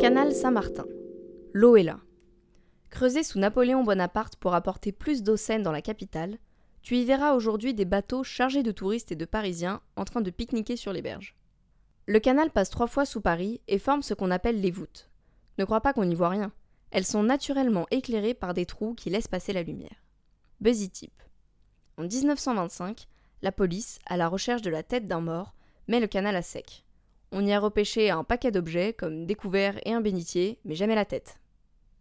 Canal Saint-Martin. L'eau est là. Creusé sous Napoléon Bonaparte pour apporter plus d'eau saine dans la capitale, tu y verras aujourd'hui des bateaux chargés de touristes et de Parisiens en train de pique-niquer sur les berges. Le canal passe trois fois sous Paris et forme ce qu'on appelle les voûtes. Ne crois pas qu'on n'y voit rien. Elles sont naturellement éclairées par des trous qui laissent passer la lumière. Busy tip. En 1925, la police, à la recherche de la tête d'un mort, met le canal à sec. On y a repêché un paquet d'objets comme des et un bénitier, mais jamais la tête.